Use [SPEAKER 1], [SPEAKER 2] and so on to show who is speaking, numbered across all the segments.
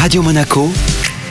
[SPEAKER 1] Radio Monaco,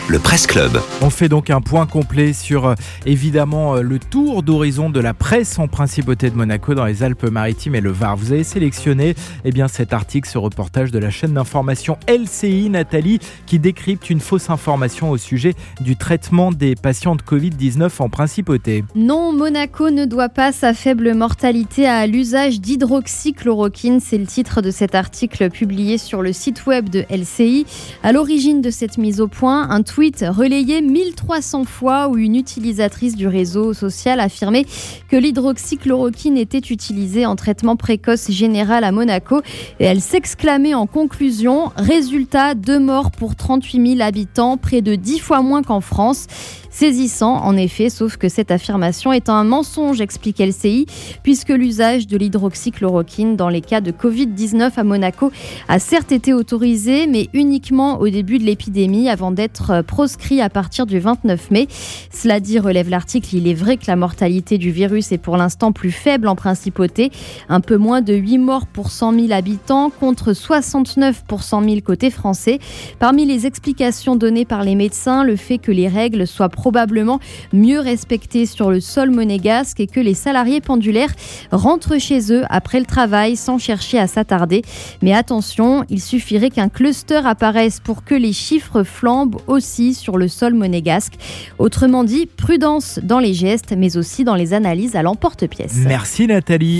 [SPEAKER 1] le Presse Club.
[SPEAKER 2] On fait donc un point complet sur euh, évidemment euh, le tour d'horizon de la presse en principauté de Monaco dans les Alpes-Maritimes et le Var. Vous avez sélectionné eh bien, cet article, ce reportage de la chaîne d'information LCI Nathalie qui décrypte une fausse information au sujet du traitement des patients de Covid-19 en principauté.
[SPEAKER 3] Non, Monaco ne doit pas sa faible mortalité à l'usage d'hydroxychloroquine. C'est le titre de cet article publié sur le site web de LCI. À l'origine de cette mise au point, un relayé 1300 fois où une utilisatrice du réseau social affirmait que l'hydroxychloroquine était utilisée en traitement précoce général à Monaco et elle s'exclamait en conclusion résultat deux morts pour 38 000 habitants, près de 10 fois moins qu'en France. Saisissant, en effet, sauf que cette affirmation est un mensonge, explique LCI, puisque l'usage de l'hydroxychloroquine dans les cas de Covid-19 à Monaco a certes été autorisé, mais uniquement au début de l'épidémie, avant d'être proscrit à partir du 29 mai. Cela dit, relève l'article, il est vrai que la mortalité du virus est pour l'instant plus faible en principauté, un peu moins de 8 morts pour 100 000 habitants contre 69 pour 100 000 côté français. Parmi les explications données par les médecins, le fait que les règles soient probablement mieux respectées sur le sol monégasque et que les salariés pendulaires rentrent chez eux après le travail sans chercher à s'attarder. Mais attention, il suffirait qu'un cluster apparaisse pour que les chiffres flambent sur le sol monégasque. Autrement dit, prudence dans les gestes, mais aussi dans les analyses à l'emporte-pièce.
[SPEAKER 2] Merci Nathalie.